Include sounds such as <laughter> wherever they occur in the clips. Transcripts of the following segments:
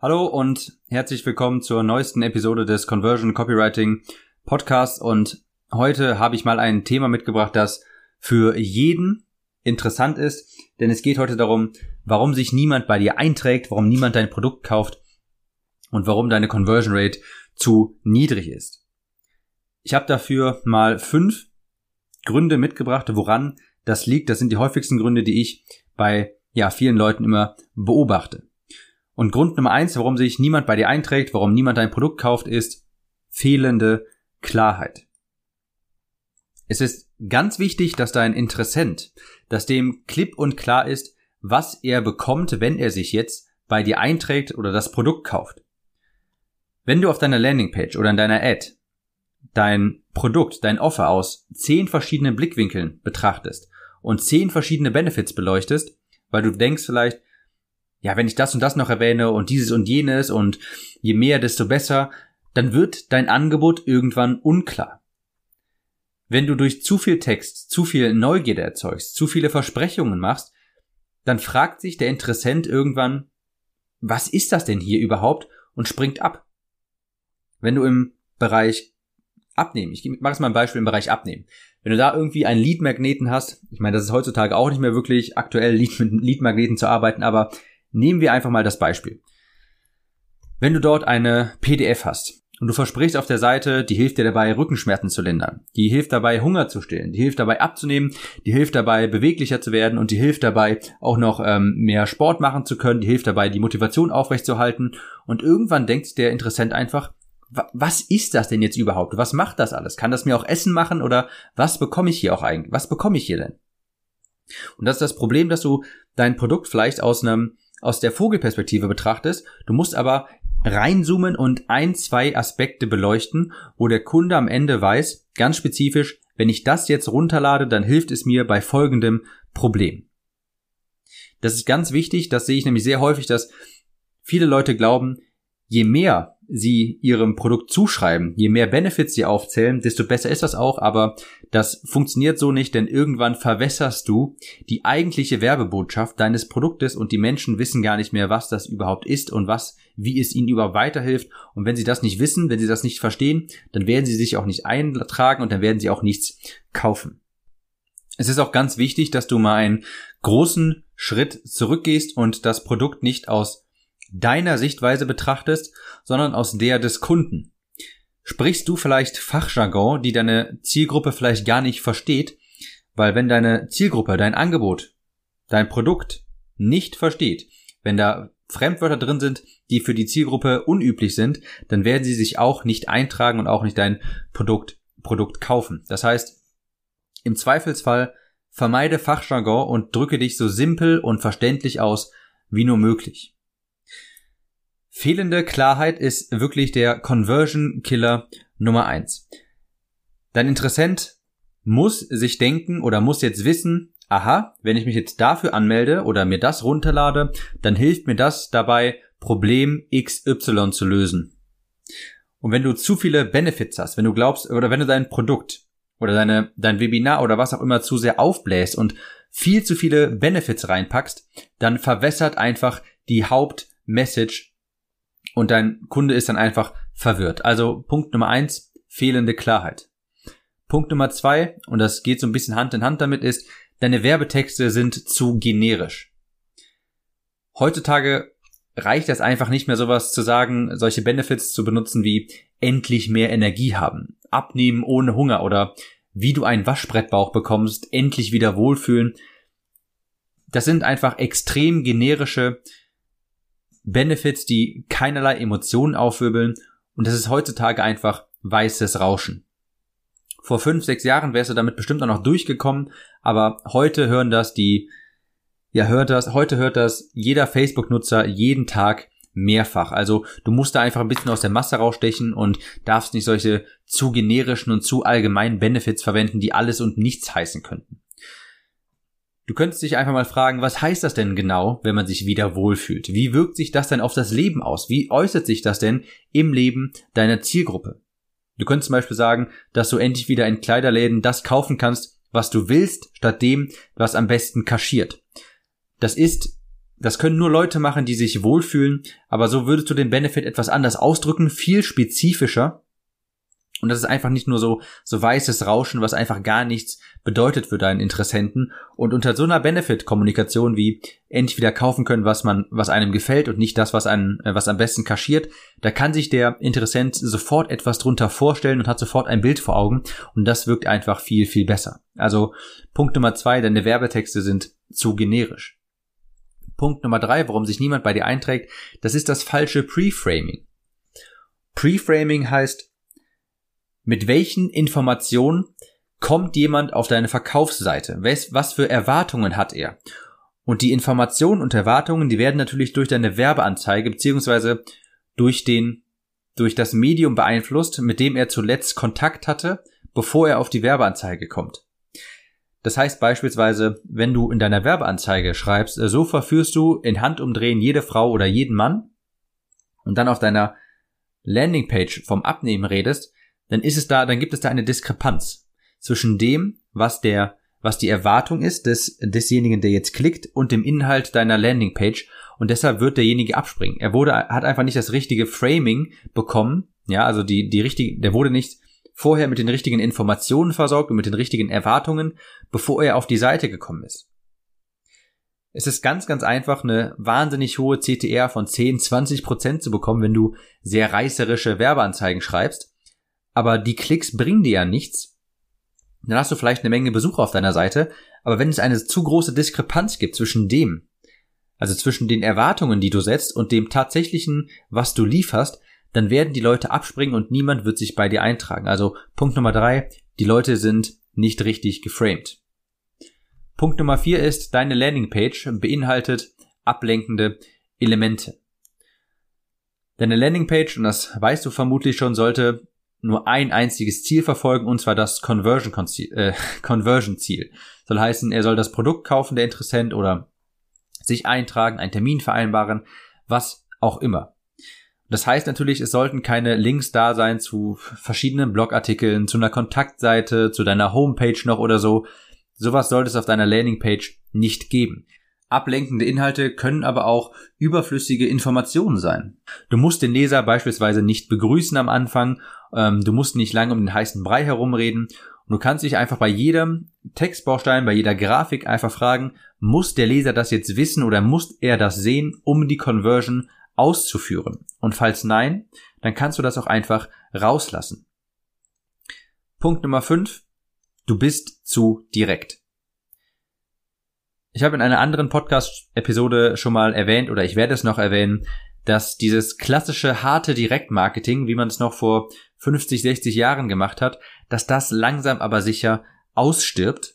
Hallo und herzlich willkommen zur neuesten Episode des Conversion Copywriting Podcasts und heute habe ich mal ein Thema mitgebracht, das für jeden interessant ist, denn es geht heute darum, warum sich niemand bei dir einträgt, warum niemand dein Produkt kauft und warum deine Conversion Rate zu niedrig ist. Ich habe dafür mal fünf Gründe mitgebracht, woran das liegt. Das sind die häufigsten Gründe, die ich bei ja, vielen Leuten immer beobachte. Und Grund Nummer eins, warum sich niemand bei dir einträgt, warum niemand dein Produkt kauft, ist fehlende Klarheit. Es ist ganz wichtig, dass dein Interessent, dass dem klipp und klar ist, was er bekommt, wenn er sich jetzt bei dir einträgt oder das Produkt kauft. Wenn du auf deiner Landingpage oder in deiner Ad dein Produkt, dein Offer aus zehn verschiedenen Blickwinkeln betrachtest und zehn verschiedene Benefits beleuchtest, weil du denkst vielleicht, ja, wenn ich das und das noch erwähne und dieses und jenes und je mehr, desto besser, dann wird dein Angebot irgendwann unklar. Wenn du durch zu viel Text, zu viel Neugierde erzeugst, zu viele Versprechungen machst, dann fragt sich der Interessent irgendwann, was ist das denn hier überhaupt und springt ab. Wenn du im Bereich Abnehmen, ich mache jetzt mal ein Beispiel im Bereich Abnehmen. Wenn du da irgendwie einen Lead-Magneten hast, ich meine, das ist heutzutage auch nicht mehr wirklich aktuell, mit Lead-Magneten zu arbeiten, aber Nehmen wir einfach mal das Beispiel. Wenn du dort eine PDF hast und du versprichst auf der Seite, die hilft dir dabei, Rückenschmerzen zu lindern, die hilft dabei, Hunger zu stillen, die hilft dabei, abzunehmen, die hilft dabei, beweglicher zu werden und die hilft dabei, auch noch ähm, mehr Sport machen zu können, die hilft dabei, die Motivation aufrechtzuerhalten und irgendwann denkt der Interessent einfach, was ist das denn jetzt überhaupt? Was macht das alles? Kann das mir auch Essen machen oder was bekomme ich hier auch eigentlich? Was bekomme ich hier denn? Und das ist das Problem, dass du dein Produkt vielleicht aus einem aus der Vogelperspektive betrachtest. Du musst aber reinzoomen und ein, zwei Aspekte beleuchten, wo der Kunde am Ende weiß, ganz spezifisch, wenn ich das jetzt runterlade, dann hilft es mir bei folgendem Problem. Das ist ganz wichtig, das sehe ich nämlich sehr häufig, dass viele Leute glauben, je mehr sie ihrem Produkt zuschreiben, je mehr Benefits sie aufzählen, desto besser ist das auch, aber das funktioniert so nicht, denn irgendwann verwässerst du die eigentliche Werbebotschaft deines Produktes und die Menschen wissen gar nicht mehr, was das überhaupt ist und was, wie es ihnen überhaupt weiterhilft. Und wenn sie das nicht wissen, wenn sie das nicht verstehen, dann werden sie sich auch nicht eintragen und dann werden sie auch nichts kaufen. Es ist auch ganz wichtig, dass du mal einen großen Schritt zurückgehst und das Produkt nicht aus deiner Sichtweise betrachtest, sondern aus der des Kunden. Sprichst du vielleicht Fachjargon, die deine Zielgruppe vielleicht gar nicht versteht, weil wenn deine Zielgruppe dein Angebot, dein Produkt nicht versteht, wenn da Fremdwörter drin sind, die für die Zielgruppe unüblich sind, dann werden sie sich auch nicht eintragen und auch nicht dein Produkt, Produkt kaufen. Das heißt, im Zweifelsfall vermeide Fachjargon und drücke dich so simpel und verständlich aus wie nur möglich. Fehlende Klarheit ist wirklich der Conversion Killer Nummer eins. Dein Interessent muss sich denken oder muss jetzt wissen, aha, wenn ich mich jetzt dafür anmelde oder mir das runterlade, dann hilft mir das dabei, Problem XY zu lösen. Und wenn du zu viele Benefits hast, wenn du glaubst, oder wenn du dein Produkt oder deine, dein Webinar oder was auch immer zu sehr aufbläst und viel zu viele Benefits reinpackst, dann verwässert einfach die Hauptmessage und dein Kunde ist dann einfach verwirrt. Also Punkt Nummer eins, fehlende Klarheit. Punkt Nummer zwei, und das geht so ein bisschen Hand in Hand damit, ist, deine Werbetexte sind zu generisch. Heutzutage reicht es einfach nicht mehr sowas zu sagen, solche Benefits zu benutzen wie endlich mehr Energie haben, abnehmen ohne Hunger oder wie du einen Waschbrettbauch bekommst, endlich wieder wohlfühlen. Das sind einfach extrem generische Benefits, die keinerlei Emotionen aufwirbeln und das ist heutzutage einfach weißes Rauschen. Vor fünf, sechs Jahren wärst du damit bestimmt auch noch durchgekommen, aber heute hören das die, ja hört das, heute hört das jeder Facebook-Nutzer jeden Tag mehrfach. Also du musst da einfach ein bisschen aus der Masse rausstechen und darfst nicht solche zu generischen und zu allgemeinen Benefits verwenden, die alles und nichts heißen könnten. Du könntest dich einfach mal fragen, was heißt das denn genau, wenn man sich wieder wohlfühlt? Wie wirkt sich das denn auf das Leben aus? Wie äußert sich das denn im Leben deiner Zielgruppe? Du könntest zum Beispiel sagen, dass du endlich wieder in Kleiderläden das kaufen kannst, was du willst, statt dem, was am besten kaschiert. Das ist das können nur Leute machen, die sich wohlfühlen, aber so würdest du den Benefit etwas anders ausdrücken, viel spezifischer und das ist einfach nicht nur so, so weißes Rauschen, was einfach gar nichts bedeutet für deinen Interessenten. Und unter so einer Benefit-Kommunikation wie entweder kaufen können, was man, was einem gefällt und nicht das, was einen, äh, was am besten kaschiert, da kann sich der Interessent sofort etwas drunter vorstellen und hat sofort ein Bild vor Augen. Und das wirkt einfach viel, viel besser. Also Punkt Nummer zwei, deine Werbetexte sind zu generisch. Punkt Nummer drei, warum sich niemand bei dir einträgt, das ist das falsche Preframing. Preframing heißt, mit welchen Informationen kommt jemand auf deine Verkaufsseite? Was für Erwartungen hat er? Und die Informationen und Erwartungen, die werden natürlich durch deine Werbeanzeige beziehungsweise durch den, durch das Medium beeinflusst, mit dem er zuletzt Kontakt hatte, bevor er auf die Werbeanzeige kommt. Das heißt beispielsweise, wenn du in deiner Werbeanzeige schreibst, so verführst du in Handumdrehen jede Frau oder jeden Mann und dann auf deiner Landingpage vom Abnehmen redest, dann ist es da, dann gibt es da eine Diskrepanz zwischen dem, was der, was die Erwartung ist des, desjenigen, der jetzt klickt und dem Inhalt deiner Landingpage und deshalb wird derjenige abspringen. Er wurde, hat einfach nicht das richtige Framing bekommen, ja, also die, die richtige, der wurde nicht vorher mit den richtigen Informationen versorgt und mit den richtigen Erwartungen, bevor er auf die Seite gekommen ist. Es ist ganz, ganz einfach, eine wahnsinnig hohe CTR von 10, 20 Prozent zu bekommen, wenn du sehr reißerische Werbeanzeigen schreibst aber die Klicks bringen dir ja nichts, dann hast du vielleicht eine Menge Besucher auf deiner Seite, aber wenn es eine zu große Diskrepanz gibt zwischen dem, also zwischen den Erwartungen, die du setzt und dem tatsächlichen, was du lieferst, dann werden die Leute abspringen und niemand wird sich bei dir eintragen. Also Punkt Nummer drei, die Leute sind nicht richtig geframed. Punkt Nummer vier ist, deine Landingpage beinhaltet ablenkende Elemente. Deine Landingpage, und das weißt du vermutlich schon, sollte nur ein einziges Ziel verfolgen, und zwar das Conversion, äh, <laughs> Conversion. Soll heißen, er soll das Produkt kaufen, der Interessent, oder sich eintragen, einen Termin vereinbaren, was auch immer. Das heißt natürlich, es sollten keine Links da sein zu verschiedenen Blogartikeln, zu einer Kontaktseite, zu deiner Homepage noch oder so. Sowas sollte es auf deiner Landingpage nicht geben. Ablenkende Inhalte können aber auch überflüssige Informationen sein. Du musst den Leser beispielsweise nicht begrüßen am Anfang ähm, du musst nicht lange um den heißen Brei herumreden. Und du kannst dich einfach bei jedem Textbaustein, bei jeder Grafik einfach fragen, muss der Leser das jetzt wissen oder muss er das sehen, um die Conversion auszuführen? Und falls nein, dann kannst du das auch einfach rauslassen. Punkt Nummer 5. Du bist zu direkt. Ich habe in einer anderen Podcast-Episode schon mal erwähnt oder ich werde es noch erwähnen, dass dieses klassische harte Direktmarketing, wie man es noch vor 50, 60 Jahren gemacht hat, dass das langsam aber sicher ausstirbt.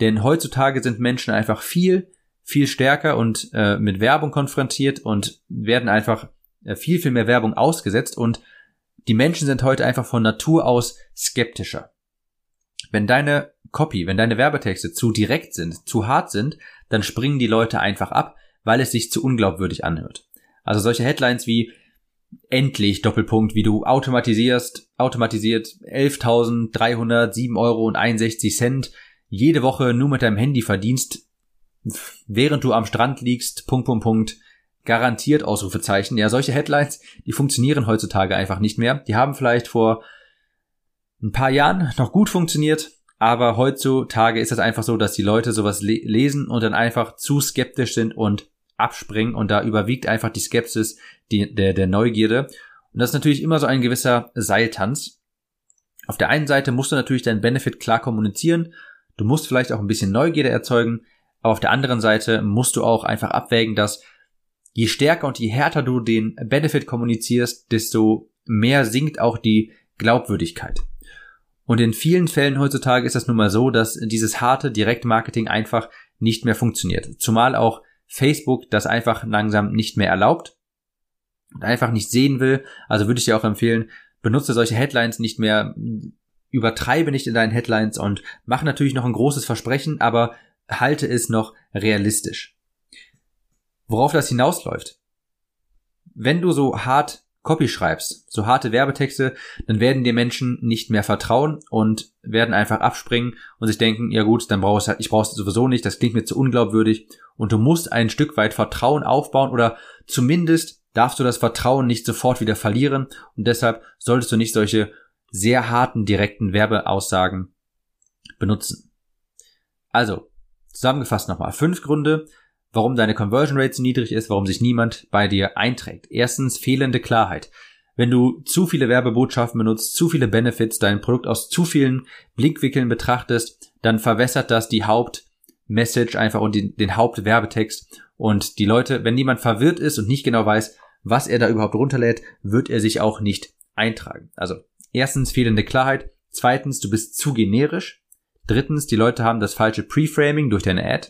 Denn heutzutage sind Menschen einfach viel, viel stärker und äh, mit Werbung konfrontiert und werden einfach äh, viel, viel mehr Werbung ausgesetzt und die Menschen sind heute einfach von Natur aus skeptischer. Wenn deine Copy, wenn deine Werbetexte zu direkt sind, zu hart sind, dann springen die Leute einfach ab, weil es sich zu unglaubwürdig anhört. Also solche Headlines wie endlich Doppelpunkt, wie du automatisierst, automatisiert 11.307 Euro und 61 Cent jede Woche nur mit deinem Handy verdienst, während du am Strand liegst, Punkt, Punkt, Punkt, garantiert Ausrufezeichen. Ja, solche Headlines, die funktionieren heutzutage einfach nicht mehr. Die haben vielleicht vor ein paar Jahren noch gut funktioniert, aber heutzutage ist es einfach so, dass die Leute sowas le lesen und dann einfach zu skeptisch sind und abspringen und da überwiegt einfach die Skepsis die, der, der Neugierde. Und das ist natürlich immer so ein gewisser Seiltanz. Auf der einen Seite musst du natürlich deinen Benefit klar kommunizieren. Du musst vielleicht auch ein bisschen Neugierde erzeugen. Aber auf der anderen Seite musst du auch einfach abwägen, dass je stärker und je härter du den Benefit kommunizierst, desto mehr sinkt auch die Glaubwürdigkeit. Und in vielen Fällen heutzutage ist das nun mal so, dass dieses harte Direktmarketing einfach nicht mehr funktioniert. Zumal auch Facebook das einfach langsam nicht mehr erlaubt und einfach nicht sehen will. Also würde ich dir auch empfehlen, benutze solche Headlines nicht mehr, übertreibe nicht in deinen Headlines und mach natürlich noch ein großes Versprechen, aber halte es noch realistisch. Worauf das hinausläuft. Wenn du so hart Copy schreibst, so harte Werbetexte, dann werden dir Menschen nicht mehr vertrauen und werden einfach abspringen und sich denken, ja gut, dann brauchst halt, ich brauch's sowieso nicht, das klingt mir zu unglaubwürdig. Und du musst ein Stück weit Vertrauen aufbauen oder zumindest darfst du das Vertrauen nicht sofort wieder verlieren. Und deshalb solltest du nicht solche sehr harten direkten Werbeaussagen benutzen. Also, zusammengefasst nochmal. Fünf Gründe, warum deine Conversion Rate so niedrig ist, warum sich niemand bei dir einträgt. Erstens fehlende Klarheit. Wenn du zu viele Werbebotschaften benutzt, zu viele Benefits, dein Produkt aus zu vielen Blickwinkeln betrachtest, dann verwässert das die Hauptmessage einfach und den, den Hauptwerbetext. Und die Leute, wenn jemand verwirrt ist und nicht genau weiß, was er da überhaupt runterlädt, wird er sich auch nicht eintragen. Also erstens fehlende Klarheit. Zweitens, du bist zu generisch. Drittens, die Leute haben das falsche Preframing durch deine Ad.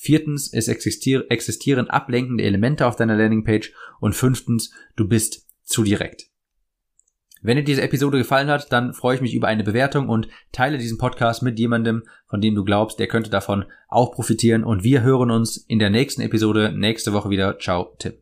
Viertens, es existieren ablenkende Elemente auf deiner Landingpage. Und fünftens, du bist zu direkt. Wenn dir diese Episode gefallen hat, dann freue ich mich über eine Bewertung und teile diesen Podcast mit jemandem, von dem du glaubst, der könnte davon auch profitieren. Und wir hören uns in der nächsten Episode nächste Woche wieder. Ciao, Tim.